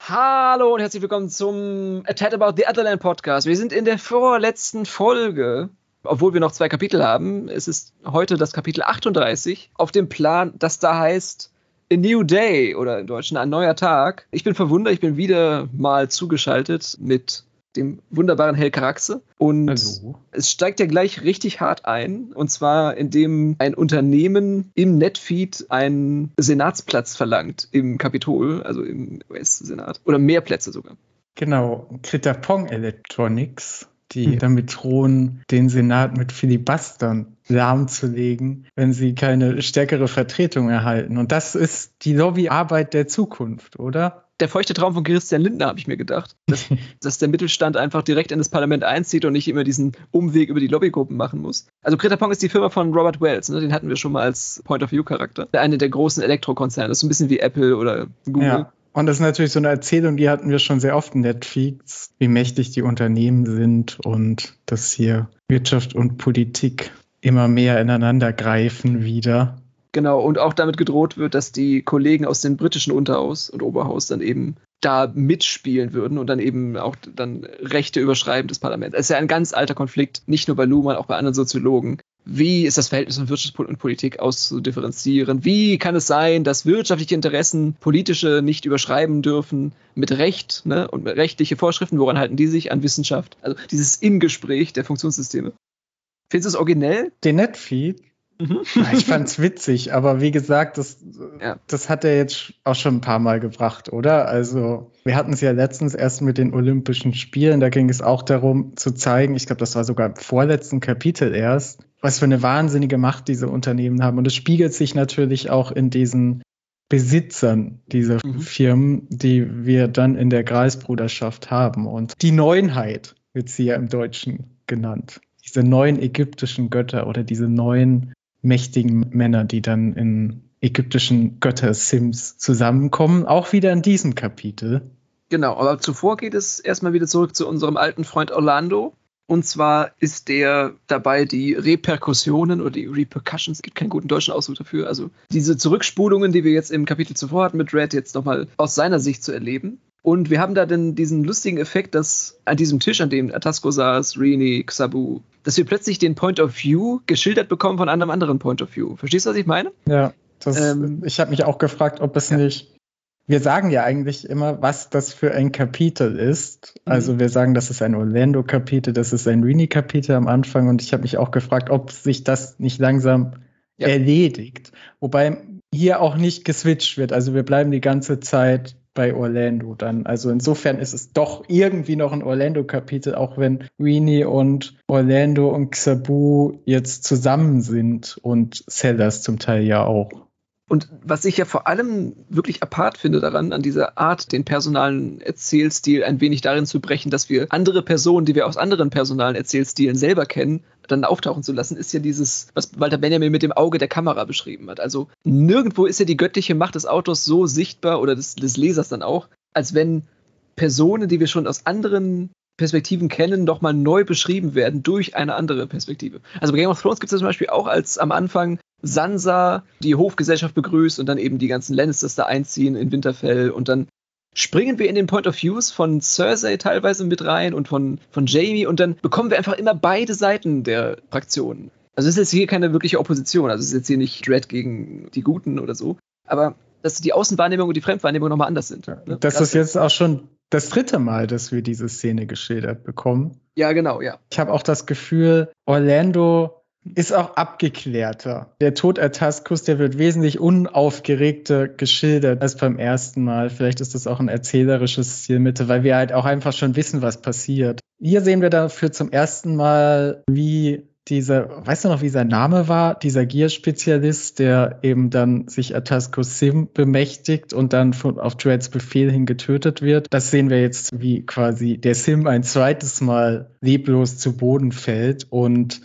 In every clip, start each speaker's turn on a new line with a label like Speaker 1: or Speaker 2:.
Speaker 1: Hallo und herzlich willkommen zum A Tat About the Otherland Podcast. Wir sind in der vorletzten Folge, obwohl wir noch zwei Kapitel haben. Es ist heute das Kapitel 38 auf dem Plan, das da heißt A New Day oder im Deutschen ein neuer Tag. Ich bin verwundert, ich bin wieder mal zugeschaltet mit dem wunderbaren Raxe. Und
Speaker 2: Hallo.
Speaker 1: es steigt ja gleich richtig hart ein. Und zwar, indem ein Unternehmen im Netfeed einen Senatsplatz verlangt im Kapitol, also im US-Senat. Oder mehr Plätze sogar.
Speaker 2: Genau, Kritapong Electronics, die
Speaker 1: Mhm.
Speaker 2: damit drohen, den Senat mit Filibustern lahmzulegen, wenn sie keine stärkere Vertretung erhalten. Und das ist die Lobbyarbeit der Zukunft, oder?
Speaker 1: Der feuchte Traum von Christian Lindner, habe ich mir gedacht. Dass, dass der Mittelstand einfach direkt in das Parlament einzieht und nicht immer diesen Umweg über die Lobbygruppen machen muss. Also Greta Pong ist die Firma von Robert Wells, ne? den hatten wir schon mal als Point-of-View-Charakter. Eine der großen Elektrokonzerne, das ist so ein bisschen wie Apple oder Google.
Speaker 2: Ja. Und das ist natürlich so eine Erzählung, die hatten wir schon sehr oft in Netflix, wie mächtig die Unternehmen sind und dass hier Wirtschaft und Politik immer mehr ineinander greifen wieder.
Speaker 1: Genau, und auch damit gedroht wird, dass die Kollegen aus dem britischen Unterhaus und Oberhaus dann eben da mitspielen würden und dann eben auch dann Rechte überschreiben des Parlaments. Es ist ja ein ganz alter Konflikt, nicht nur bei Luhmann, auch bei anderen Soziologen. Wie ist das Verhältnis von Wirtschaft und Politik auszudifferenzieren? Wie kann es sein, dass wirtschaftliche Interessen politische nicht überschreiben dürfen mit Recht ne? und rechtliche Vorschriften? Woran halten die sich? An Wissenschaft? Also dieses Ingespräch der Funktionssysteme. Findest du es originell?
Speaker 2: Den Netfeed ich fand's witzig, aber wie gesagt, das,
Speaker 1: Ja.
Speaker 2: das hat er jetzt auch schon ein paar Mal gebracht, oder? Also, wir hatten es ja letztens erst mit den Olympischen Spielen, da ging es auch darum zu zeigen, ich glaube, das war sogar im vorletzten Kapitel erst, was für eine wahnsinnige Macht diese Unternehmen haben. Und es spiegelt sich natürlich auch in diesen Besitzern dieser
Speaker 1: Mhm.
Speaker 2: Firmen, die wir dann in der Greisbruderschaft haben. Und die Neuenheit wird sie ja im Deutschen genannt. Diese neuen ägyptischen Götter oder diese neuen mächtigen Männer, die dann in ägyptischen Götter-Sims zusammenkommen, auch wieder in diesem Kapitel.
Speaker 1: Genau, aber zuvor geht es erstmal wieder zurück zu unserem alten Freund Orlando. Und zwar ist der dabei, die Reperkussionen oder die Repercussions, es gibt keinen guten deutschen Ausdruck dafür, also diese Zurückspulungen, die wir jetzt im Kapitel zuvor hatten mit Red, jetzt nochmal aus seiner Sicht zu erleben. Und wir haben da dann diesen lustigen Effekt, dass an diesem Tisch, an dem Atasco saß, Rini, Xabu, dass wir plötzlich den Point of View geschildert bekommen von einem anderen Point of View. Verstehst du, was ich meine?
Speaker 2: Ja, das,
Speaker 1: Ähm,
Speaker 2: ich habe mich auch gefragt, ob es
Speaker 1: ja.
Speaker 2: nicht. Wir sagen ja eigentlich immer, was das für ein Kapitel ist.
Speaker 1: Mhm.
Speaker 2: Also wir sagen, das ist ein Orlando-Kapitel, das ist ein Rini-Kapitel am Anfang und ich habe mich auch gefragt, ob sich das nicht langsam
Speaker 1: Ja.
Speaker 2: erledigt. Wobei hier auch nicht geswitcht wird. Also wir bleiben die ganze Zeit bei Orlando dann. Also insofern ist es doch irgendwie noch ein Orlando-Kapitel, auch wenn Rini und Orlando und Xabu jetzt zusammen sind und Sellers zum Teil ja auch.
Speaker 1: Und was ich ja vor allem wirklich apart finde daran, an dieser Art, den personalen Erzählstil ein wenig darin zu brechen, dass wir andere Personen, die wir aus anderen personalen Erzählstilen selber kennen, dann auftauchen zu lassen, ist ja dieses, was Walter Benjamin mit dem Auge der Kamera beschrieben hat. Also nirgendwo ist ja die göttliche Macht des Autors so sichtbar oder des, des Lesers dann auch, als wenn Personen, die wir schon aus anderen Perspektiven kennen, nochmal neu beschrieben werden durch eine andere Perspektive. Also bei Game of Thrones gibt es zum Beispiel auch als am Anfang Sansa die Hofgesellschaft begrüßt und dann eben die ganzen Lannisters da einziehen in Winterfell und dann springen wir in den Point of Views von Cersei teilweise mit rein und von, von Jamie und dann bekommen wir einfach immer beide Seiten der Fraktionen. Also es ist jetzt hier keine wirkliche Opposition, also es ist jetzt hier nicht Dread gegen die Guten oder so, aber dass die Außenwahrnehmung und die Fremdwahrnehmung nochmal anders sind. ne?
Speaker 2: Das
Speaker 1: Gerade-
Speaker 2: ist jetzt auch schon das dritte Mal, dass wir diese Szene geschildert bekommen.
Speaker 1: Ja, genau, ja.
Speaker 2: Ich habe auch das Gefühl, Orlando ist auch abgeklärter. Der Tod Ataskus, der wird wesentlich unaufgeregter geschildert als beim ersten Mal. Vielleicht ist das auch ein erzählerisches Stilmittel, weil wir halt auch einfach schon wissen, was passiert. Hier sehen wir dafür zum ersten Mal, wie dieser, weißt du noch, wie sein Name war? Dieser Gear-Spezialist, der eben dann sich Ataskus Sim bemächtigt und dann von, auf Dreads Befehl hin getötet wird. Das sehen wir jetzt, wie quasi der Sim ein zweites Mal leblos zu Boden fällt und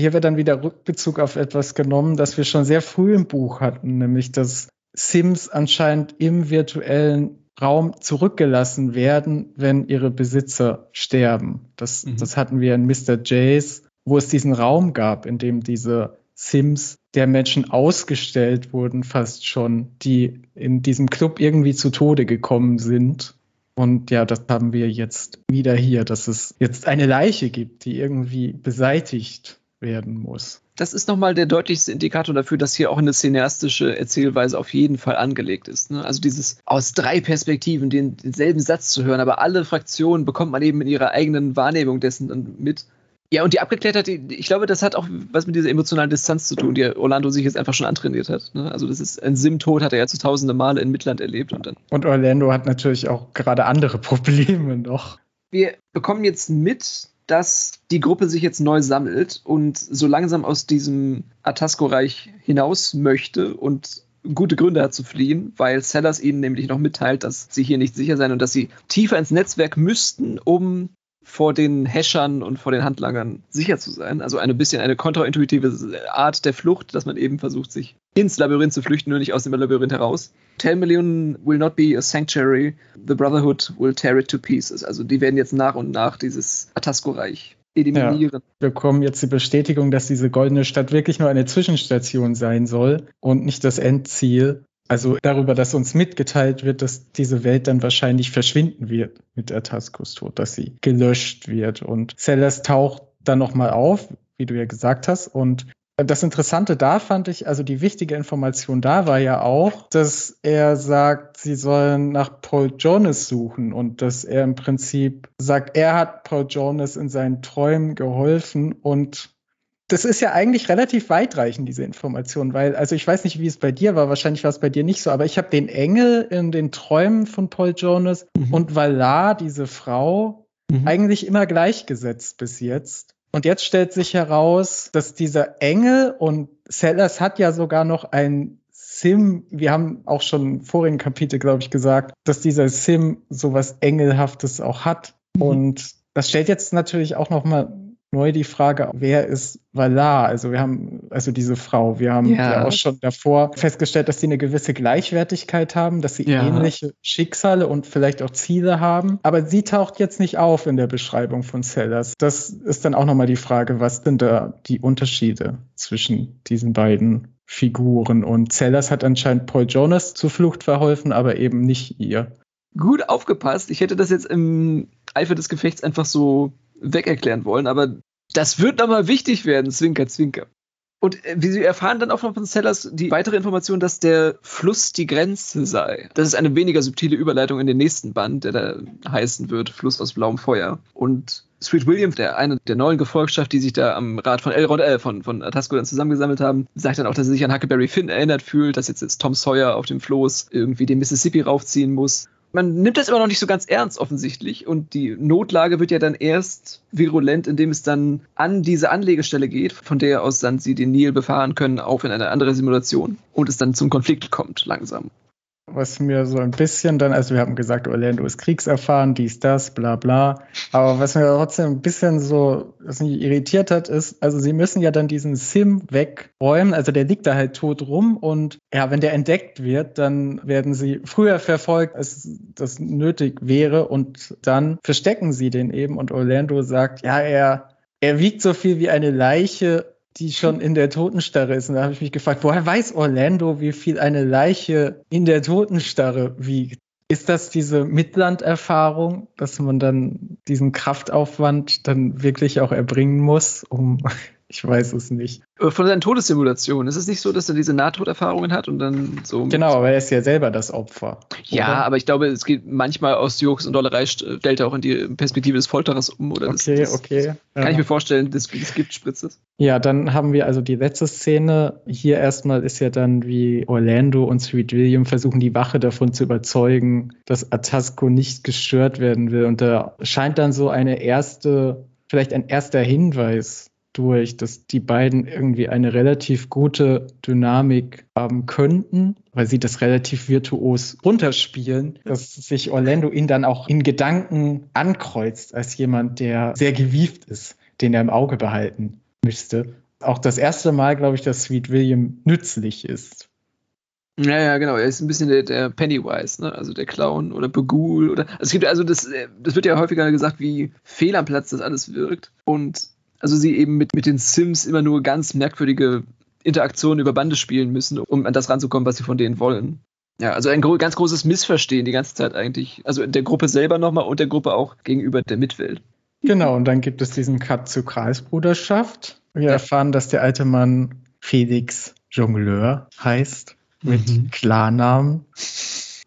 Speaker 2: hier wird dann wieder Rückbezug auf etwas genommen, das wir schon sehr früh im Buch hatten, nämlich dass Sims anscheinend im virtuellen Raum zurückgelassen werden, wenn ihre Besitzer sterben. Das,
Speaker 1: Mhm.
Speaker 2: das hatten wir in Mr. Jays, wo es diesen Raum gab, in dem diese Sims der Menschen ausgestellt wurden, fast schon, die in diesem Club irgendwie zu Tode gekommen sind. Und ja, das haben wir jetzt wieder hier, dass es jetzt eine Leiche gibt, die irgendwie beseitigt werden muss.
Speaker 1: Das ist nochmal der deutlichste Indikator dafür, dass hier auch eine cineastische Erzählweise auf jeden Fall angelegt ist. Ne? Also dieses aus drei Perspektiven den, denselben Satz zu hören, aber alle Fraktionen bekommt man eben in ihrer eigenen Wahrnehmung dessen dann mit. Ja, und die Abgeklärtheit, ich glaube, das hat auch was mit dieser emotionalen Distanz zu tun, die Orlando sich jetzt einfach schon antrainiert hat. Ne? Also das ist ein Sim-Tod, hat er ja zu tausende Male in Midland erlebt. Und, dann
Speaker 2: und Orlando hat natürlich auch gerade andere Probleme noch.
Speaker 1: Wir bekommen jetzt mit, dass die Gruppe sich jetzt neu sammelt und so langsam aus diesem Atasco-Reich hinaus möchte und gute Gründe hat zu fliehen, weil Sellers ihnen nämlich noch mitteilt, dass sie hier nicht sicher sein und dass sie tiefer ins Netzwerk müssten, um vor den Häschern und vor den Handlangern sicher zu sein. Also ein bisschen eine kontraintuitive Art der Flucht, dass man eben versucht, sich ins Labyrinth zu flüchten, nur nicht aus dem Labyrinth heraus. 10 Million will not be a sanctuary. The Brotherhood will tear it to pieces. Also die werden jetzt nach und nach dieses Atasco-Reich eliminieren.
Speaker 2: Ja, wir bekommen jetzt die Bestätigung, dass diese goldene Stadt wirklich nur eine Zwischenstation sein soll und nicht das Endziel. Also darüber, dass uns mitgeteilt wird, dass diese Welt dann wahrscheinlich verschwinden wird mit Atascos Tod, dass sie gelöscht wird. Und Sellers taucht dann nochmal auf, wie du ja gesagt hast. Und das Interessante da fand ich, also die wichtige Information da war ja auch, dass er sagt, sie sollen nach Paul Jonas suchen und dass er im Prinzip sagt, er hat Paul Jonas in seinen Träumen geholfen und das ist ja eigentlich relativ weitreichend, diese Information, weil, also ich weiß nicht, wie es bei dir war, wahrscheinlich war es bei dir nicht so, aber ich habe den Engel in den Träumen von Paul Jonas mhm. und Valar, diese Frau, mhm. eigentlich immer gleichgesetzt bis jetzt. Und jetzt stellt sich heraus, dass dieser Engel und Sellers hat ja sogar noch ein Sim, wir haben auch schon im vorigen Kapitel, glaube ich, gesagt, dass dieser Sim sowas Engelhaftes auch hat. Mhm. Und das stellt jetzt natürlich auch noch mal neu die Frage, wer ist Valar? Also wir haben, also diese Frau, wir haben ja. ja, auch schon davor festgestellt, dass sie eine gewisse Gleichwertigkeit haben, dass sie ja. ähnliche Schicksale und vielleicht auch Ziele haben. Aber sie taucht jetzt nicht auf in der Beschreibung von Sellers. Das ist dann auch nochmal die Frage, was sind da die Unterschiede zwischen diesen beiden Figuren? Und Sellers hat anscheinend Paul Jonas zur Flucht verholfen, aber eben nicht ihr.
Speaker 1: Gut aufgepasst. Ich hätte das jetzt im Eifer des Gefechts einfach so wegerklären wollen, aber das wird nochmal wichtig werden, Zwinker, Zwinker. Und äh, wie Sie erfahren dann auch von Sellers die weitere Information, dass der Fluss die Grenze sei. Das ist eine weniger subtile Überleitung in den nächsten Band, der da heißen wird, Fluss aus blauem Feuer. Und Sweet William, der eine der neuen Gefolgschaft, die sich da am Rat von Elrond, äh, von, von Atasco dann zusammengesammelt haben, sagt dann auch, dass er sich an Huckleberry Finn erinnert fühlt, dass jetzt, jetzt Tom Sawyer auf dem Floß irgendwie den Mississippi raufziehen muss man nimmt das immer noch nicht so ganz ernst offensichtlich. Und die Notlage wird ja dann erst virulent, indem es dann an diese Anlegestelle geht, von der aus dann sie den Nil befahren können, auf in eine andere Simulation und es dann zum Konflikt kommt langsam
Speaker 2: was mir so ein bisschen dann, also wir haben gesagt, Orlando ist kriegserfahren, dies, das, bla bla. Aber was mir trotzdem ein bisschen so, was mich irritiert hat, ist, also sie müssen ja dann diesen Sim wegräumen, also der liegt da halt tot rum und ja, wenn der entdeckt wird, dann werden sie früher verfolgt, als das nötig wäre und dann verstecken sie den eben und Orlando sagt, ja, er, er wiegt so viel wie eine Leiche die schon in der Totenstarre ist. Und da habe ich mich gefragt, woher weiß Orlando, wie viel eine Leiche in der Totenstarre wiegt? Ist das diese Midland-Erfahrung, dass man dann diesen Kraftaufwand dann wirklich auch erbringen muss, um ich weiß es nicht.
Speaker 1: Äh, von seinen Todessimulationen. Ist es nicht so, dass er diese Nahtoderfahrungen hat und dann so.
Speaker 2: Genau, aber er ist ja selber das Opfer.
Speaker 1: Ja, oder? aber ich glaube, es geht manchmal aus Jokes und Dollerei stellt er auch in die Perspektive des Folterers um. Oder
Speaker 2: okay,
Speaker 1: das,
Speaker 2: okay.
Speaker 1: Kann ja. ich mir vorstellen, das, das gibt Spritzes.
Speaker 2: Ja, dann haben wir also die letzte Szene. Hier erstmal ist ja dann, wie Orlando und Sweet William versuchen, die Wache davon zu überzeugen, dass Atasco nicht gestört werden will. Und da scheint dann so eine erste, vielleicht ein erster Hinweis durch, dass die beiden irgendwie eine relativ gute Dynamik haben könnten, weil sie das relativ virtuos runterspielen, dass sich Orlando ihn dann auch in Gedanken ankreuzt als jemand, der sehr gewieft ist, den er im Auge behalten müsste. Auch das erste Mal, glaube ich, dass Sweet William nützlich ist.
Speaker 1: Ja, ja, genau. Er ist ein bisschen der, der Pennywise, ne? Also der Clown oder Begul oder. Also es gibt also das, das wird ja häufiger gesagt, wie fehl am Platz das alles wirkt. Und also sie eben mit, mit den Sims immer nur ganz merkwürdige Interaktionen über Bande spielen müssen, um an das ranzukommen, was sie von denen wollen. Ja, also ein gro ganz großes Missverstehen die ganze Zeit eigentlich. Also der Gruppe selber nochmal und der Gruppe auch gegenüber der Mitwelt.
Speaker 2: Genau, und dann gibt es diesen Cut zur Kreisbruderschaft. Wir ja. erfahren, dass der alte Mann Felix Jongleur heißt, mit mhm. Klarnamen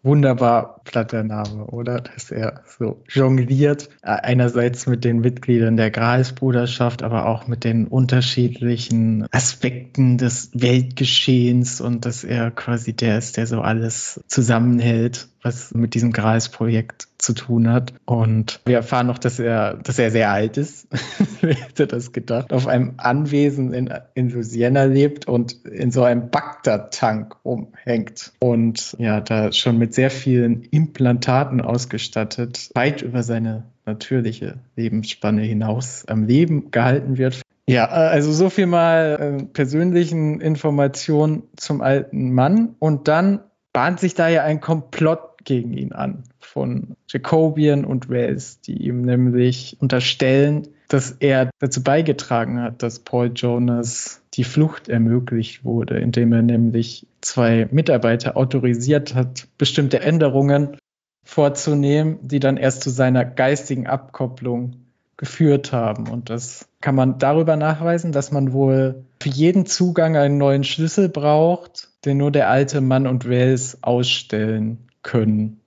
Speaker 2: wunderbar platter Name, oder? Dass er so jongliert. Einerseits mit den Mitgliedern der Gralsbruderschaft, aber auch mit den unterschiedlichen Aspekten des Weltgeschehens und dass er quasi der ist, der so alles zusammenhält, was mit diesem Gralsprojekt zu tun hat. Und wir erfahren noch, dass er, dass er sehr alt ist. Wer hätte das gedacht? Auf einem Anwesen in, in Louisiana lebt und in so einem Bagdad-Tank umhängt. Und ja, da schon mit sehr vielen Implantaten ausgestattet, weit über seine natürliche Lebensspanne hinaus am Leben gehalten wird. Ja, also so viel mal äh, persönlichen Informationen zum alten Mann. Und dann bahnt sich da ja ein Komplott gegen ihn an von Jacobian und Wells, die ihm nämlich unterstellen, dass er dazu beigetragen hat, dass Paul Jonas die Flucht ermöglicht wurde, indem er nämlich zwei Mitarbeiter autorisiert hat, bestimmte Änderungen vorzunehmen, die dann erst zu seiner geistigen Abkopplung geführt haben. Und das kann man darüber nachweisen, dass man wohl für jeden Zugang einen neuen Schlüssel braucht, den nur der alte Mann und Wells ausstellen können.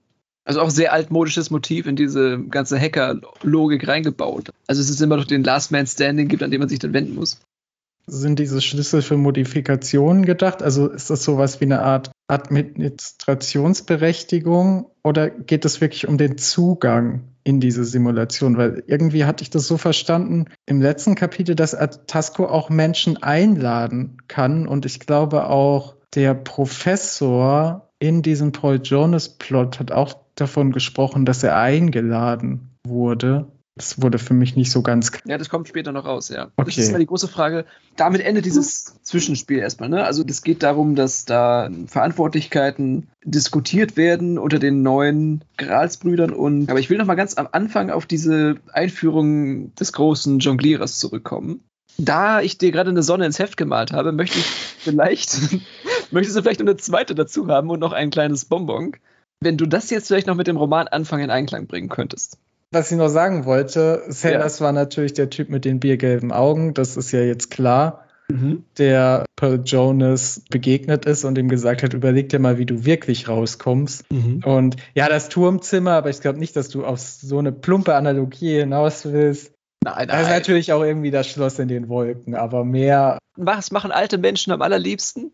Speaker 1: Also auch sehr altmodisches Motiv in diese ganze Hacker-Logik reingebaut. Also es ist immer noch den Last Man Standing gibt, an dem man sich dann wenden muss.
Speaker 2: Sind diese Schlüssel für Modifikationen gedacht? Also ist das sowas wie eine Art Administrationsberechtigung oder geht es wirklich um den Zugang in diese Simulation? Weil irgendwie hatte ich das so verstanden im letzten Kapitel, dass Atasco auch Menschen einladen kann und ich glaube auch der Professor in diesem Paul Jonas Plot hat auch davon gesprochen, dass er eingeladen wurde. Das wurde für mich nicht so ganz
Speaker 1: klar. Ja, das kommt später noch raus, ja. Okay. Das ist mal die große Frage. Damit endet dieses Zwischenspiel erstmal. Ne? Also es geht darum, dass da Verantwortlichkeiten diskutiert werden unter den neuen Gralsbrüdern und aber ich will noch mal ganz am Anfang auf diese Einführung des großen Jonglierers zurückkommen. Da ich dir gerade eine Sonne ins Heft gemalt habe, möchte ich vielleicht möchtest du vielleicht eine zweite dazu haben und noch ein kleines Bonbon wenn du das jetzt vielleicht noch mit dem Roman Anfang in Einklang bringen könntest.
Speaker 2: Was ich noch sagen wollte, Sellers ja. war natürlich der Typ mit den biergelben Augen, das ist ja jetzt klar, mhm. der Pearl Jonas begegnet ist und ihm gesagt hat, überleg dir mal, wie du wirklich rauskommst. Mhm. Und ja, das Turmzimmer, aber ich glaube nicht, dass du auf so eine plumpe Analogie hinaus willst. Nein, nein. Das ist natürlich auch irgendwie das Schloss in den Wolken, aber mehr.
Speaker 1: Was machen alte Menschen am allerliebsten?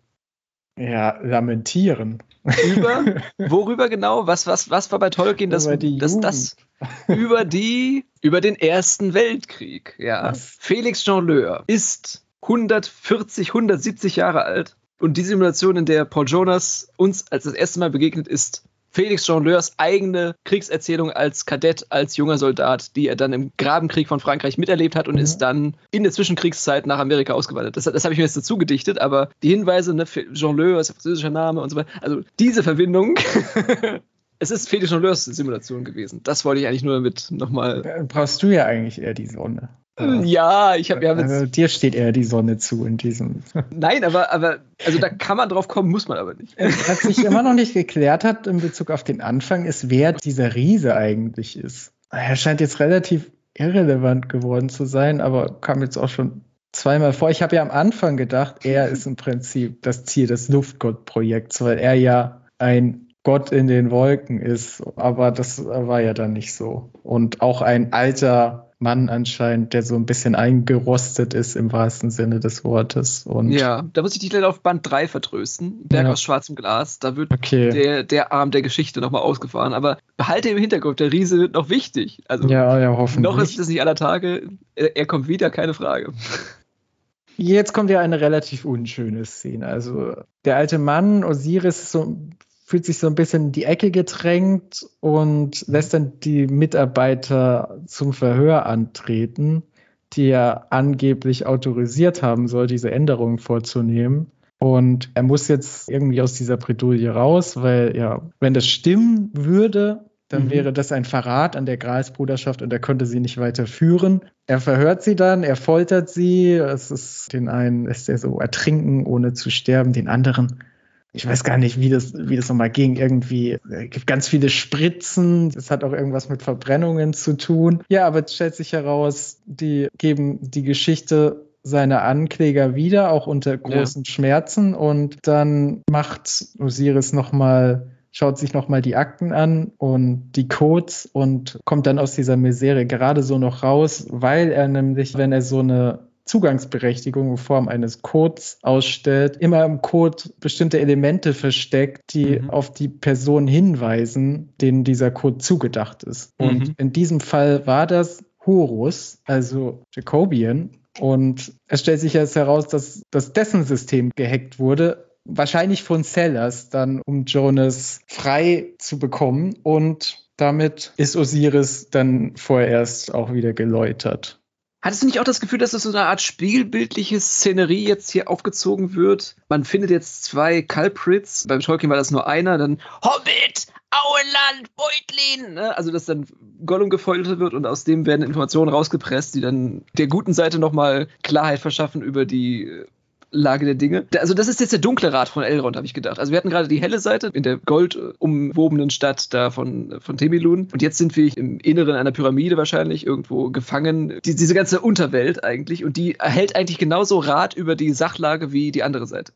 Speaker 2: Ja, lamentieren.
Speaker 1: Über? Worüber genau? Was, was, was war bei Tolkien das, über die das, das, über die, über den Ersten Weltkrieg, ja. Was? Felix Jean Leur ist 140, 170 Jahre alt und die Simulation, in der Paul Jonas uns als das erste Mal begegnet, ist Felix Jongleurs eigene Kriegserzählung als Kadett, als junger Soldat, die er dann im Grabenkrieg von Frankreich miterlebt hat und mhm. ist dann in der Zwischenkriegszeit nach Amerika ausgewandert. Das, das habe ich mir jetzt dazu gedichtet, aber die Hinweise, ne, Jongleur ist ein französischer Name und so weiter, also diese Verbindung. es ist Felix Jongleurs Simulation gewesen. Das wollte ich eigentlich nur damit nochmal.
Speaker 2: Brauchst du ja eigentlich eher die Sonne.
Speaker 1: Ja, ich habe ja
Speaker 2: also, dir steht eher die Sonne zu in diesem.
Speaker 1: Nein, aber aber also da kann man drauf kommen, muss man aber nicht.
Speaker 2: Was sich immer noch nicht geklärt hat in Bezug auf den Anfang, ist, wer dieser Riese eigentlich ist. Er scheint jetzt relativ irrelevant geworden zu sein, aber kam jetzt auch schon zweimal vor. Ich habe ja am Anfang gedacht, er ist im Prinzip das Ziel des Luftgott-Projekts, weil er ja ein Gott in den Wolken ist, aber das war ja dann nicht so. Und auch ein alter Mann anscheinend, der so ein bisschen eingerostet ist im wahrsten Sinne des Wortes. Und
Speaker 1: ja, da muss ich dich leider auf Band 3 vertrösten. Berg ja. aus schwarzem Glas. Da wird okay. der, der Arm der Geschichte nochmal ausgefahren. Aber behalte im Hinterkopf, der Riese wird noch wichtig. Also
Speaker 2: ja, ja, hoffentlich.
Speaker 1: Noch ist es nicht aller Tage. Er, er kommt wieder, keine Frage.
Speaker 2: Jetzt kommt ja eine relativ unschöne Szene. Also der alte Mann, Osiris, ist so fühlt sich so ein bisschen in die Ecke gedrängt und lässt dann die Mitarbeiter zum Verhör antreten, die er angeblich autorisiert haben soll, diese Änderungen vorzunehmen. Und er muss jetzt irgendwie aus dieser Bredouille raus, weil ja, wenn das stimmen würde, dann mhm. wäre das ein Verrat an der Gralsbruderschaft und er könnte sie nicht weiter führen. Er verhört sie dann, er foltert sie. Es ist den einen lässt er so ertrinken, ohne zu sterben, den anderen ich weiß gar nicht, wie das, wie das nochmal ging. Irgendwie, es gibt ganz viele Spritzen. Das hat auch irgendwas mit Verbrennungen zu tun. Ja, aber es stellt sich heraus, die geben die Geschichte seiner Ankläger wieder, auch unter großen ja. Schmerzen. Und dann macht Osiris nochmal schaut sich nochmal die Akten an und die Codes und kommt dann aus dieser Misere gerade so noch raus, weil er nämlich, wenn er so eine Zugangsberechtigung in Form eines Codes ausstellt, immer im Code bestimmte Elemente versteckt, die mhm. auf die Person hinweisen, denen dieser Code zugedacht ist. Mhm. Und in diesem Fall war das Horus, also Jacobian. Und es stellt sich jetzt heraus, dass, dass dessen System gehackt wurde, wahrscheinlich von Sellers, dann um Jonas frei zu bekommen. Und damit ist Osiris dann vorerst auch wieder geläutert.
Speaker 1: Hattest du nicht auch das Gefühl, dass es so eine Art spiegelbildliche Szenerie jetzt hier aufgezogen wird? Man findet jetzt zwei Culprits. Beim Tolkien war das nur einer. Dann Hobbit, Auenland, Beutlin. Ne? Also, dass dann Gollum gefoltert wird und aus dem werden Informationen rausgepresst, die dann der guten Seite nochmal Klarheit verschaffen über die Lage der Dinge. Also das ist jetzt der dunkle Rat von Elrond, habe ich gedacht. Also wir hatten gerade die helle Seite in der goldumwobenen Stadt da von, von Temilun und jetzt sind wir im Inneren einer Pyramide wahrscheinlich irgendwo gefangen. Die, diese ganze Unterwelt eigentlich und die erhält eigentlich genauso Rat über die Sachlage wie die andere Seite.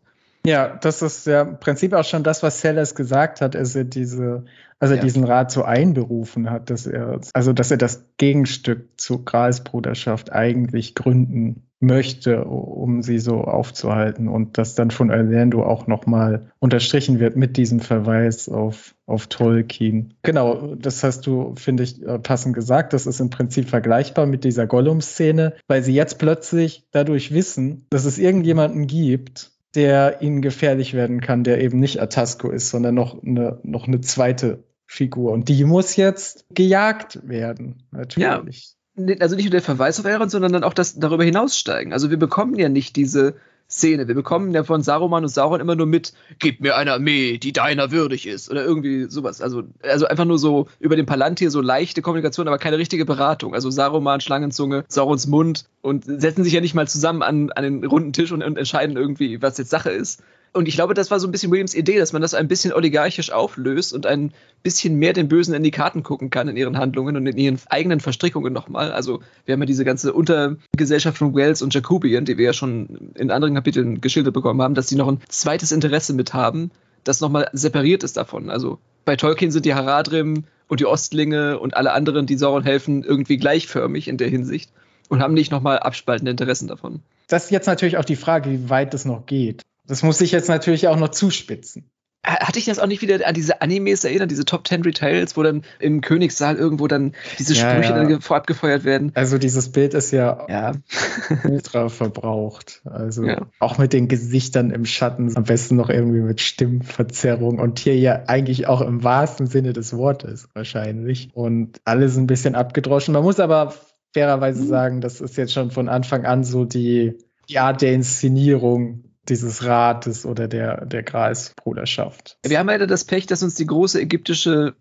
Speaker 2: Ja, das ist ja im Prinzip auch schon das, was Sellers gesagt hat, als er diese, also ja. diesen Rat so einberufen hat, dass er, also dass er das Gegenstück zur Gralsbruderschaft eigentlich gründen möchte, um sie so aufzuhalten und das dann von Orlando auch nochmal unterstrichen wird mit diesem Verweis auf, auf Tolkien. Genau, das hast du, finde ich, äh, passend gesagt. Das ist im Prinzip vergleichbar mit dieser Gollum-Szene, weil sie jetzt plötzlich dadurch wissen, dass es irgendjemanden gibt, der ihnen gefährlich werden kann, der eben nicht Atasco ist, sondern noch eine, noch eine zweite Figur. Und die muss jetzt gejagt werden,
Speaker 1: natürlich. Ja, also nicht nur der Verweis auf Elrond, sondern dann auch das darüber hinaussteigen. Also wir bekommen ja nicht diese Szene. Wir bekommen ja von Saruman und Sauron immer nur mit, gib mir eine Armee, die deiner würdig ist. Oder irgendwie sowas. Also, also einfach nur so über den Palantir so leichte Kommunikation, aber keine richtige Beratung. Also Saruman, Schlangenzunge, Saurons Mund und setzen sich ja nicht mal zusammen an, an den runden Tisch und, und entscheiden irgendwie, was jetzt Sache ist, und ich glaube, das war so ein bisschen Williams Idee, dass man das ein bisschen oligarchisch auflöst und ein bisschen mehr den Bösen in die Karten gucken kann in ihren Handlungen und in ihren eigenen Verstrickungen nochmal. Also wir haben ja diese ganze Untergesellschaft von Wells und Jacobian, die wir ja schon in anderen Kapiteln geschildert bekommen haben, dass die noch ein zweites Interesse mit haben, das nochmal separiert ist davon. Also bei Tolkien sind die Haradrim und die Ostlinge und alle anderen, die Sauron helfen, irgendwie gleichförmig in der Hinsicht und haben nicht nochmal abspaltende Interessen davon.
Speaker 2: Das ist jetzt natürlich auch die Frage, wie weit es noch geht. Das muss ich jetzt natürlich auch noch zuspitzen.
Speaker 1: Hatte ich das auch nicht wieder an diese Animes erinnert, diese Top 10 Retails, wo dann im Königssaal irgendwo dann diese ja, Sprüche ja. dann vorab gefeuert werden?
Speaker 2: Also dieses Bild ist ja, ja. ultra verbraucht. Also auch mit den Gesichtern im Schatten, am besten noch irgendwie mit Stimmverzerrung und hier ja eigentlich auch im wahrsten Sinne des Wortes wahrscheinlich. Und alles ein bisschen abgedroschen. Man muss aber fairerweise mhm. sagen, das ist jetzt schon von Anfang an so die, die Art der Inszenierung, dieses Rates oder der, der Kreisbruderschaft.
Speaker 1: Wir haben leider das Pech, dass uns die große ägyptische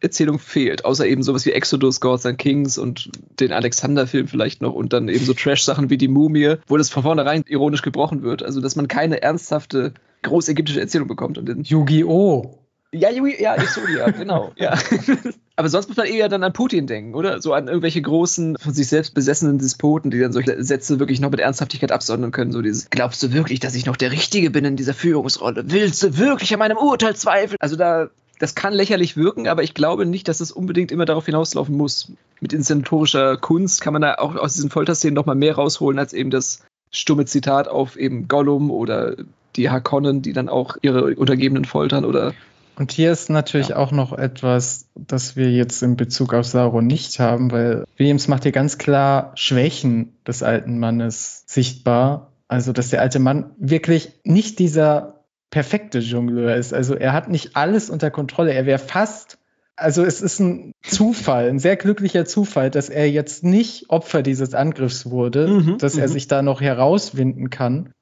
Speaker 1: Erzählung fehlt, außer eben sowas wie Exodus, Gods and Kings und den Alexander-Film vielleicht noch und dann eben so Trash-Sachen wie die Mumie, wo das von vornherein ironisch gebrochen wird. Also, dass man keine ernsthafte großägyptische Erzählung bekommt.
Speaker 2: Yu-Gi-Oh!
Speaker 1: Ja, ja, Exodia, genau. Ja. Aber sonst muss man eher dann an Putin denken, oder? So an irgendwelche großen, von sich selbst besessenen Despoten, die dann solche Sätze wirklich noch mit Ernsthaftigkeit absondern können. So dieses, glaubst du wirklich, dass ich noch der Richtige bin in dieser Führungsrolle? Willst du wirklich an meinem Urteil zweifeln? Also da, das kann lächerlich wirken, aber ich glaube nicht, dass es unbedingt immer darauf hinauslaufen muss. Mit inszenatorischer Kunst kann man da auch aus diesen Folterszenen noch mal mehr rausholen, als eben das stumme Zitat auf eben Gollum oder die Harkonnen, die dann auch ihre Untergebenen foltern oder
Speaker 2: und hier ist natürlich ja. auch noch etwas, das wir jetzt in Bezug auf Sauron nicht haben, weil Williams macht hier ganz klar Schwächen des alten Mannes sichtbar. Also, dass der alte Mann wirklich nicht dieser perfekte Jongleur ist. Also, er hat nicht alles unter Kontrolle. Er wäre fast also es ist ein Zufall, ein sehr glücklicher Zufall, dass er jetzt nicht Opfer dieses Angriffs wurde, mhm, dass er mhm. sich da noch herauswinden kann.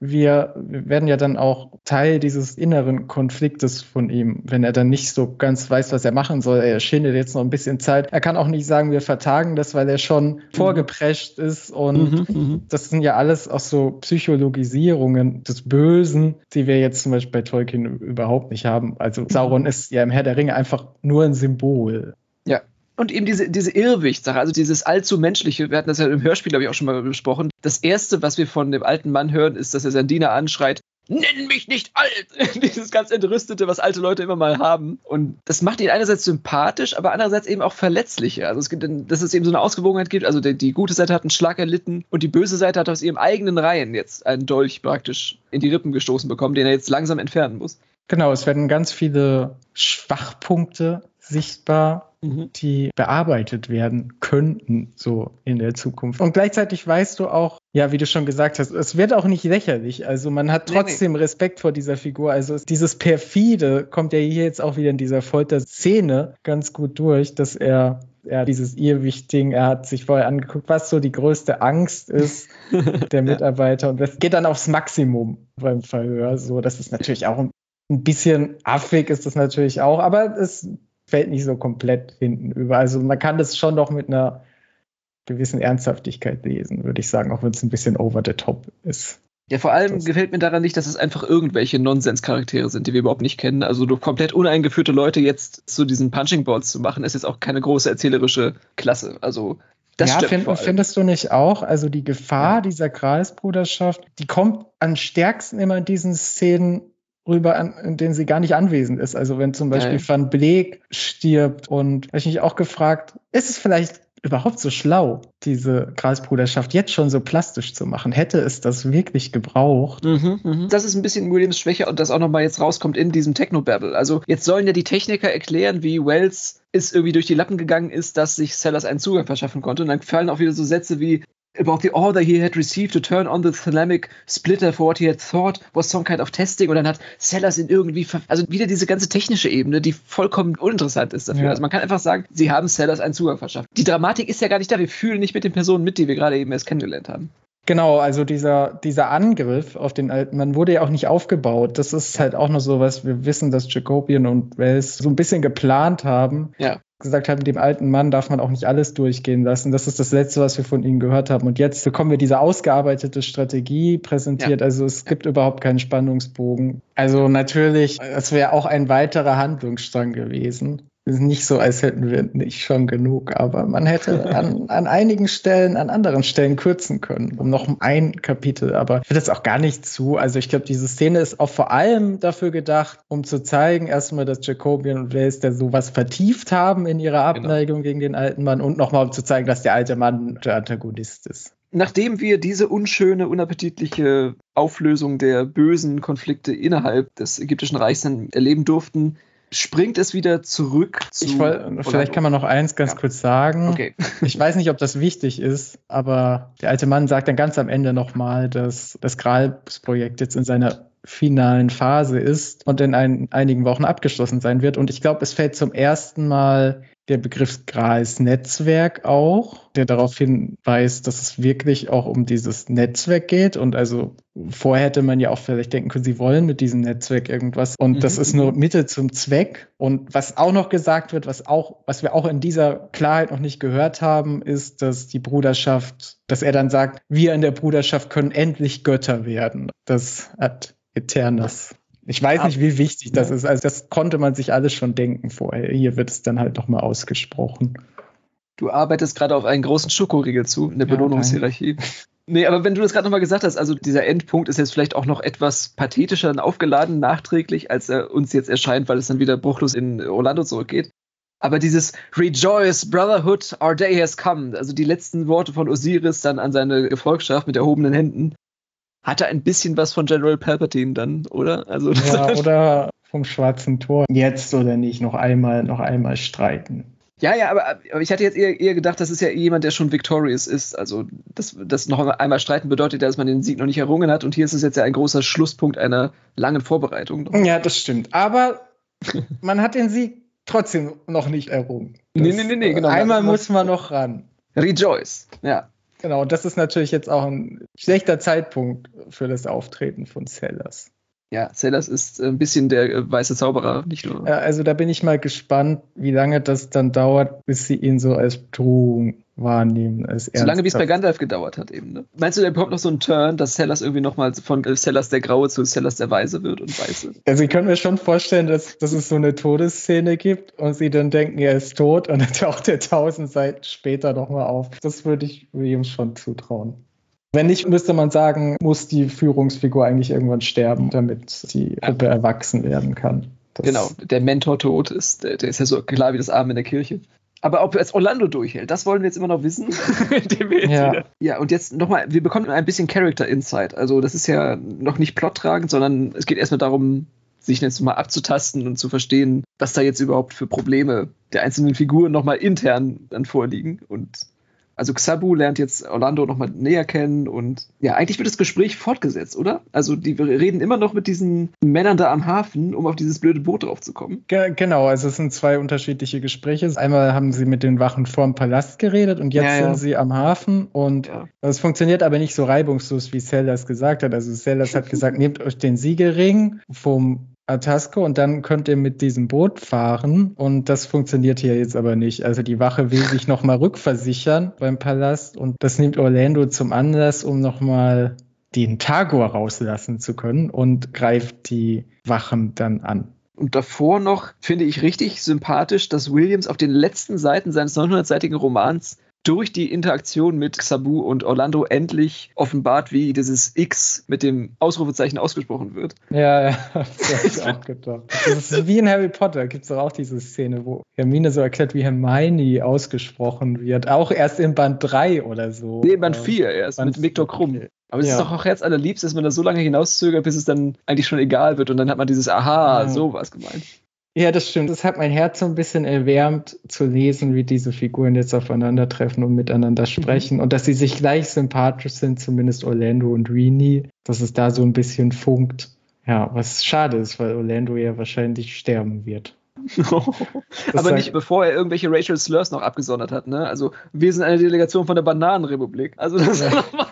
Speaker 2: Wir werden ja dann auch Teil dieses inneren Konfliktes von ihm, wenn er dann nicht so ganz weiß, was er machen soll. Er schindet jetzt noch ein bisschen Zeit. Er kann auch nicht sagen, wir vertagen das, weil er schon mhm. vorgeprescht ist. Und mhm, mhm, das sind ja alles auch so Psychologisierungen des Bösen, die wir jetzt zum Beispiel bei Tolkien überhaupt nicht haben. Also Sauron ist ja im Herr der Ringe einfach nur ein Symbol.
Speaker 1: Und eben diese, diese Irrwicht-Sache, also dieses allzu menschliche, wir hatten das ja im Hörspiel, glaube ich, auch schon mal besprochen. Das Erste, was wir von dem alten Mann hören, ist, dass er seinen Diener anschreit, nenn mich nicht alt! Dieses ganz Entrüstete, was alte Leute immer mal haben. Und das macht ihn einerseits sympathisch, aber andererseits eben auch verletzlicher. Also es gibt, dass es eben so eine Ausgewogenheit gibt. Also die, die, gute Seite hat einen Schlag erlitten und die böse Seite hat aus ihrem eigenen Reihen jetzt einen Dolch praktisch in die Rippen gestoßen bekommen, den er jetzt langsam entfernen muss.
Speaker 2: Genau, es werden ganz viele Schwachpunkte sichtbar, mhm. die bearbeitet werden könnten, so in der Zukunft. Und gleichzeitig weißt du auch, ja, wie du schon gesagt hast, es wird auch nicht lächerlich. Also man hat trotzdem nee, nee. Respekt vor dieser Figur. Also dieses Perfide kommt ja hier jetzt auch wieder in dieser Folter-Szene ganz gut durch, dass er er dieses Irrwicht-Ding, er hat sich vorher angeguckt, was so die größte Angst ist der Mitarbeiter und das geht dann aufs Maximum beim Verhör. So, das ist natürlich auch ein, ein bisschen affig ist das natürlich auch, aber es fällt nicht so komplett hinten über. Also man kann das schon noch mit einer gewissen Ernsthaftigkeit lesen, würde ich sagen, auch wenn es ein bisschen over the top ist.
Speaker 1: Ja, vor allem das gefällt mir daran nicht, dass es einfach irgendwelche Nonsens-Charaktere sind, die wir überhaupt nicht kennen. Also durch komplett uneingeführte Leute jetzt zu diesen Punching Balls zu machen, ist jetzt auch keine große erzählerische Klasse. Also das
Speaker 2: ja, find, findest du nicht auch? Also die Gefahr ja. dieser Kreisbruderschaft, die kommt am stärksten immer in diesen Szenen rüber, an, in denen sie gar nicht anwesend ist. Also wenn zum Beispiel ja. Van Bleek stirbt und habe ich mich auch gefragt, ist es vielleicht überhaupt so schlau, diese Kreisbruderschaft jetzt schon so plastisch zu machen? Hätte es das wirklich gebraucht?
Speaker 1: Mhm, mh. Das ist ein bisschen Williams Schwäche und das auch nochmal jetzt rauskommt in diesem Technobabble. Also jetzt sollen ja die Techniker erklären, wie Wells es irgendwie durch die Lappen gegangen ist, dass sich Sellers einen Zugang verschaffen konnte. Und dann fallen auch wieder so Sätze wie, about the order he had received to turn on the thalamic splitter for what he had thought was some kind of testing und dann hat Sellers ihn irgendwie, also wieder diese ganze technische Ebene, die vollkommen uninteressant ist dafür. Ja. Also man kann einfach sagen, sie haben Sellers einen Zugang verschafft. Die Dramatik ist ja gar nicht da, wir fühlen nicht mit den Personen mit, die wir gerade eben erst kennengelernt haben.
Speaker 2: Genau, also dieser, dieser Angriff auf den alten Mann wurde ja auch nicht aufgebaut. Das ist halt auch noch so was, wir wissen, dass Jacobian und Wells so ein bisschen geplant haben. Ja gesagt haben, dem alten Mann darf man auch nicht alles durchgehen lassen. Das ist das Letzte, was wir von ihnen gehört haben. Und jetzt bekommen wir diese ausgearbeitete Strategie präsentiert. Ja. Also es gibt überhaupt keinen Spannungsbogen. Also natürlich, es wäre auch ein weiterer Handlungsstrang gewesen ist nicht so, als hätten wir nicht schon genug, aber man hätte an, an einigen Stellen, an anderen Stellen kürzen können, um noch ein Kapitel. Aber ich will das auch gar nicht zu. Also ich glaube, diese Szene ist auch vor allem dafür gedacht, um zu zeigen, erstmal, dass Jacobian und Blaze da sowas vertieft haben in ihrer genau. Abneigung genau. gegen den alten Mann und nochmal um zu zeigen, dass der alte Mann der Antagonist ist.
Speaker 1: Nachdem wir diese unschöne, unappetitliche Auflösung der bösen Konflikte innerhalb des ägyptischen Reichs dann erleben durften, springt es wieder zurück
Speaker 2: zu. Ich Wollt, vielleicht kann man noch eins ganz ja. kurz sagen. Okay. ich weiß nicht, ob das wichtig ist, aber der alte Mann sagt dann ganz am Ende nochmal, dass das Grals-Projekt jetzt in seiner finalen Phase ist und in ein, einigen Wochen abgeschlossen sein wird. Und ich glaube, es fällt zum ersten Mal der Begriff Grals Netzwerk auch, der darauf hinweist, dass es wirklich auch um dieses Netzwerk geht. Und also vorher hätte man ja auch vielleicht denken können, sie wollen mit diesem Netzwerk irgendwas. Und mhm. das ist nur Mittel zum Zweck. Und was auch noch gesagt wird, was auch, was wir auch in dieser Klarheit noch nicht gehört haben, ist, dass die Bruderschaft, dass er dann sagt, wir in der Bruderschaft können endlich Götter werden. Das hat Eternas ich weiß nicht, wie wichtig das ist. Also das konnte man sich alles schon denken vorher. Hier wird es dann halt nochmal ausgesprochen.
Speaker 1: Du arbeitest gerade auf einen großen Schokoriegel zu in der ja, Belohnungshierarchie. Nee, aber wenn du das gerade nochmal gesagt hast, also dieser Endpunkt ist jetzt vielleicht auch noch etwas pathetischer und aufgeladen nachträglich, als er uns jetzt erscheint, weil es dann wieder bruchlos in Orlando zurückgeht. Aber dieses Rejoice, Brotherhood, our day has come, also die letzten Worte von Osiris dann an seine Gefolgschaft mit erhobenen Händen, hatte ein bisschen was von General Palpatine dann, oder?
Speaker 2: Also ja, oder vom Schwarzen Tor. Jetzt oder nicht, noch einmal, noch einmal streiten.
Speaker 1: Ja, ja, aber, aber ich hatte jetzt eher, eher, gedacht, das ist ja jemand, der schon victorious ist. Also das, das noch einmal streiten bedeutet ja, dass man den Sieg noch nicht errungen hat. Und hier ist es jetzt ja ein großer Schlusspunkt einer langen Vorbereitung.
Speaker 2: Ja, das stimmt. Aber man hat den Sieg trotzdem noch nicht errungen.
Speaker 1: Das, nee, nee, nee, nee, genau.
Speaker 2: Einmal muss man noch ran.
Speaker 1: Rejoice, ja.
Speaker 2: Genau, das ist natürlich jetzt auch ein schlechter Zeitpunkt für das Auftreten von Sellers.
Speaker 1: Ja, Sellers ist ein bisschen der äh, weiße Zauberer, nicht nur.
Speaker 2: Also da bin ich mal gespannt, wie lange das dann dauert, bis sie ihn so als Drohung wahrnehmen. Als
Speaker 1: so lange, wie es bei Gandalf gedauert hat eben. Ne? Meinst du, der bekommt noch so einen Turn, dass Sellers irgendwie nochmal von Sellers der Graue zu Sellers der Weiße wird und Weiße?
Speaker 2: Also ich könnte mir schon vorstellen, dass, dass es so eine Todesszene gibt und sie dann denken, er ist tot und dann taucht er tausend Seiten später nochmal auf. Das würde ich Williams schon zutrauen. Wenn nicht, müsste man sagen, muss die Führungsfigur eigentlich irgendwann sterben, damit die Gruppe erwachsen werden kann.
Speaker 1: Das genau, der Mentor tot ist, der, der, ist ja so klar wie das Arm in der Kirche. Aber ob jetzt Orlando durchhält, das wollen wir jetzt immer noch wissen. ja. ja, und jetzt nochmal, wir bekommen ein bisschen Character Insight. Also das ist ja noch nicht plottragend, sondern es geht erstmal darum, sich jetzt mal abzutasten und zu verstehen, was da jetzt überhaupt für Probleme der einzelnen Figuren nochmal intern dann vorliegen. Und also Xabu lernt jetzt Orlando nochmal näher kennen und ja, eigentlich wird das Gespräch fortgesetzt, oder? Also die reden immer noch mit diesen Männern da am Hafen, um auf dieses blöde Boot draufzukommen.
Speaker 2: Ge genau, also es sind zwei unterschiedliche Gespräche. Einmal haben sie mit den Wachen vorm Palast geredet und jetzt ja, ja. sind sie am Hafen und es ja. funktioniert aber nicht so reibungslos, wie Sellers gesagt hat. Also Sellers hat gesagt, nehmt euch den Siegelring vom Atasco und dann könnt ihr mit diesem Boot fahren und das funktioniert hier jetzt aber nicht. Also die Wache will sich nochmal rückversichern beim Palast und das nimmt Orlando zum Anlass, um nochmal den Tagor rauslassen zu können und greift die Wachen dann an.
Speaker 1: Und davor noch finde ich richtig sympathisch, dass Williams auf den letzten Seiten seines 900-seitigen Romans durch die Interaktion mit Sabu und Orlando endlich offenbart, wie dieses X mit dem Ausrufezeichen ausgesprochen wird.
Speaker 2: Ja, ja, das habe ich auch gedacht. Das ist wie in Harry Potter, gibt es auch diese Szene, wo Hermine so erklärt, wie Hermione ausgesprochen wird. Auch erst in Band 3 oder so.
Speaker 1: Nee, Band 4 erst, Band mit Viktor Krumm. Aber es ja. ist doch auch jetzt allerliebst, dass man das so lange hinauszögert, bis es dann eigentlich schon egal wird und dann hat man dieses Aha, ja. sowas gemeint.
Speaker 2: Ja, das stimmt. Das hat mein Herz so ein bisschen erwärmt zu lesen, wie diese Figuren jetzt aufeinandertreffen und miteinander mhm. sprechen mhm. und dass sie sich gleich sympathisch sind, zumindest Orlando und Rini, dass es da so ein bisschen funkt. Ja, was schade ist, weil Orlando ja wahrscheinlich sterben wird.
Speaker 1: Aber nicht bevor er irgendwelche Racial Slurs noch abgesondert hat, ne? Also wir sind eine Delegation von der Bananenrepublik. Also das ja. nochmal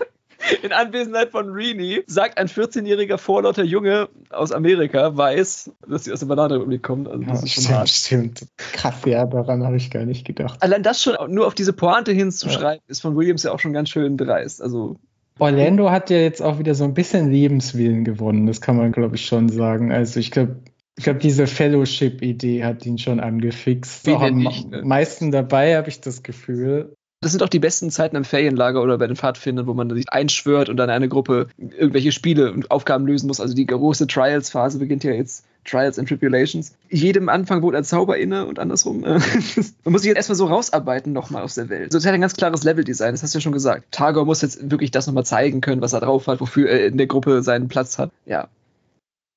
Speaker 1: in Anwesenheit von Rini sagt ein 14-jähriger vorlauter Junge aus Amerika, weiß, dass sie aus der Bananenrepublik kommt.
Speaker 2: Also das ja, ist schon stimmt, hart. stimmt. Krass, ja, daran habe ich gar nicht gedacht.
Speaker 1: Allein das schon nur auf diese Pointe hinzuschreiben, ja. ist von Williams ja auch schon ganz schön dreist. Also
Speaker 2: Orlando hat ja jetzt auch wieder so ein bisschen Lebenswillen gewonnen, das kann man, glaube ich, schon sagen. Also ich glaube, ich glaube, diese Fellowship-Idee hat ihn schon angefixt. Auch am nicht, ne? meisten dabei, habe ich das Gefühl.
Speaker 1: Das sind auch die besten Zeiten im Ferienlager oder bei den Pfadfindern, wo man sich einschwört und dann eine Gruppe irgendwelche Spiele und Aufgaben lösen muss. Also die große Trials-Phase beginnt ja jetzt. Trials and Tribulations. Jedem Anfang wurde ein Zauber inne und andersrum. Äh, man muss sich jetzt erstmal so rausarbeiten nochmal aus der Welt. So, es hat ein ganz klares Level-Design, das hast du ja schon gesagt. Targor muss jetzt wirklich das nochmal zeigen können, was er drauf hat, wofür er in der Gruppe seinen Platz hat. Ja.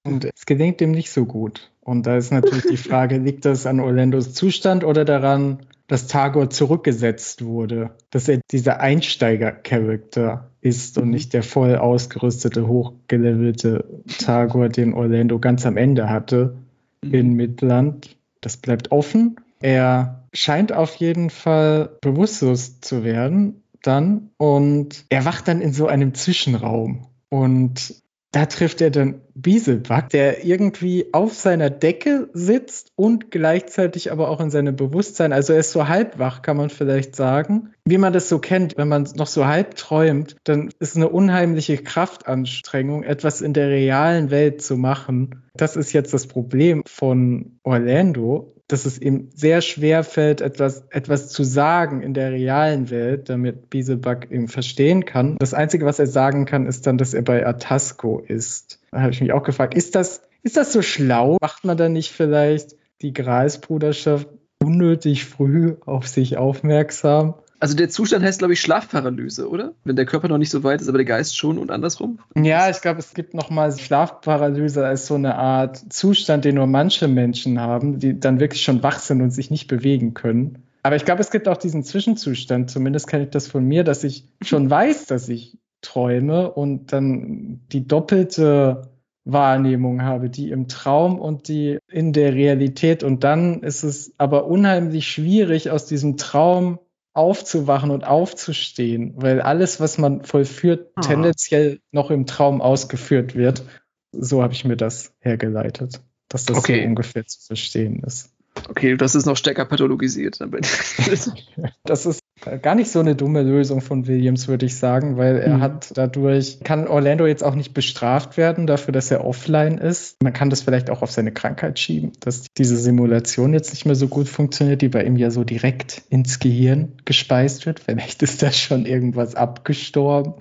Speaker 2: Und es gelingt ihm nicht so gut. Und da ist natürlich die Frage, liegt das an Orlandos Zustand oder daran, dass Tagor zurückgesetzt wurde, dass er dieser Einsteiger-Charakter ist und mhm. nicht der voll ausgerüstete, hochgelevelte Tagor, den Orlando ganz am Ende hatte mhm. in Midland. Das bleibt offen. Er scheint auf jeden Fall bewusstlos zu werden dann und er wacht dann in so einem Zwischenraum und da trifft er dann Bieselback, der irgendwie auf seiner Decke sitzt und gleichzeitig aber auch in seinem Bewusstsein. Also er ist so halbwach, kann man vielleicht sagen. Wie man das so kennt, wenn man noch so halb träumt, dann ist eine unheimliche Kraftanstrengung, etwas in der realen Welt zu machen. Das ist jetzt das Problem von Orlando dass es ihm sehr schwer fällt, etwas, etwas zu sagen in der realen Welt, damit Biesebuck ihn verstehen kann. Das Einzige, was er sagen kann, ist dann, dass er bei Atasco ist. Da habe ich mich auch gefragt, ist das, ist das so schlau? Macht man da nicht vielleicht die Gralsbruderschaft unnötig früh auf sich aufmerksam?
Speaker 1: Also der Zustand heißt, glaube ich, Schlafparalyse, oder? Wenn der Körper noch nicht so weit ist, aber der Geist schon und andersrum?
Speaker 2: Ja, ich glaube, es gibt nochmal Schlafparalyse als so eine Art Zustand, den nur manche Menschen haben, die dann wirklich schon wach sind und sich nicht bewegen können. Aber ich glaube, es gibt auch diesen Zwischenzustand, zumindest kenne ich das von mir, dass ich schon weiß, dass ich träume und dann die doppelte Wahrnehmung habe, die im Traum und die in der Realität. Und dann ist es aber unheimlich schwierig, aus diesem Traum aufzuwachen und aufzustehen, weil alles, was man vollführt, ah. tendenziell noch im Traum ausgeführt wird. So habe ich mir das hergeleitet, dass das okay. so ungefähr zu verstehen ist.
Speaker 1: Okay, das ist noch stärker pathologisiert.
Speaker 2: das ist gar nicht so eine dumme Lösung von Williams, würde ich sagen, weil er mhm. hat dadurch, kann Orlando jetzt auch nicht bestraft werden dafür, dass er offline ist. Man kann das vielleicht auch auf seine Krankheit schieben, dass diese Simulation jetzt nicht mehr so gut funktioniert, die bei ihm ja so direkt ins Gehirn gespeist wird. Vielleicht ist da schon irgendwas abgestorben.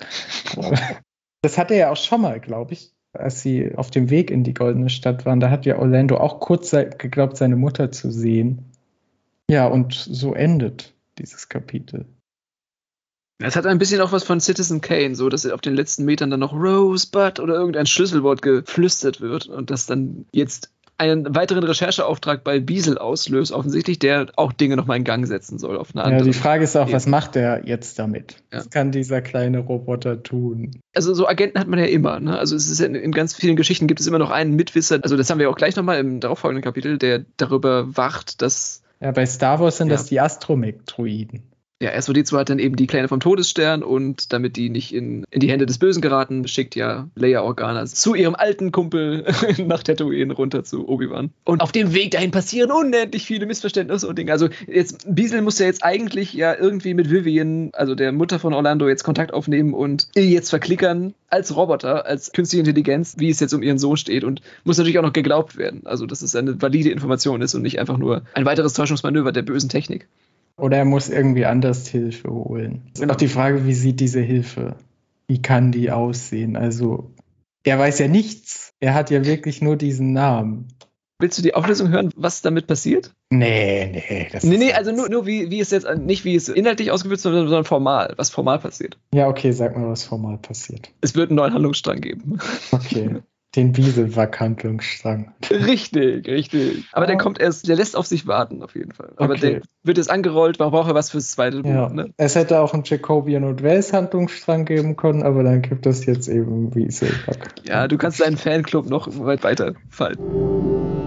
Speaker 2: das hatte er ja auch schon mal, glaube ich als sie auf dem Weg in die Goldene Stadt waren, da hat ja Orlando auch kurz geglaubt, seine Mutter zu sehen. Ja, und so endet dieses Kapitel.
Speaker 1: Es hat ein bisschen auch was von Citizen Kane, so dass auf den letzten Metern dann noch Rosebud oder irgendein Schlüsselwort geflüstert wird und das dann jetzt einen weiteren Rechercheauftrag bei Biesel auslöst, offensichtlich, der auch Dinge nochmal in Gang setzen soll. Auf
Speaker 2: eine andere ja, die Frage ist auch, Ebene. was macht er jetzt damit? Ja. Was kann dieser kleine Roboter tun?
Speaker 1: Also so Agenten hat man ja immer. Ne? Also es ist ja in, in, ganz vielen Geschichten gibt es immer noch einen Mitwisser. Also das haben wir auch gleich nochmal im darauffolgenden Kapitel, der darüber wacht, dass
Speaker 2: ja, bei Star Wars sind ja. das die Astromech-Druiden
Speaker 1: ja, R2D2 hat dann eben die Pläne vom Todesstern und damit die nicht in, in die Hände des Bösen geraten, schickt ja Leia Organa zu ihrem alten Kumpel nach Tatooine runter zu Obi-Wan. Und auf dem Weg dahin passieren unendlich viele Missverständnisse und Dinge. Also jetzt, Biesel muss ja jetzt eigentlich ja irgendwie mit Vivian, also der Mutter von Orlando, jetzt Kontakt aufnehmen und ihr jetzt verklickern als Roboter, als künstliche Intelligenz, wie es jetzt um ihren Sohn steht und muss natürlich auch noch geglaubt werden. Also, dass es eine valide Information ist und nicht einfach nur ein weiteres Täuschungsmanöver der bösen Technik.
Speaker 2: Oder er muss irgendwie anders Hilfe holen. Es ist auch die Frage, wie sieht diese Hilfe? Wie kann die aussehen? Also, er weiß ja nichts. Er hat ja wirklich nur diesen Namen.
Speaker 1: Willst du die Auflösung hören, was damit passiert?
Speaker 2: Nee, nee.
Speaker 1: Das nee, nee, also nur, nur wie, wie es jetzt, nicht wie es inhaltlich ausgeführt wird, sondern formal, was formal passiert.
Speaker 2: Ja, okay, sag mal, was formal passiert.
Speaker 1: Es wird einen neuen Handlungsstrang geben.
Speaker 2: Okay. Den Wieselwackantlungsstrang.
Speaker 1: Richtig, richtig. Aber der kommt erst, der lässt auf sich warten, auf jeden Fall. Aber okay. der wird jetzt angerollt, man braucht ja was fürs zweite
Speaker 2: Buch. Ja. Ne? Es hätte auch einen Jacobian und Wells Handlungsstrang geben können, aber dann gibt es jetzt eben Wieselwack.
Speaker 1: Ja, du kannst deinen Fanclub noch weit weiter falten.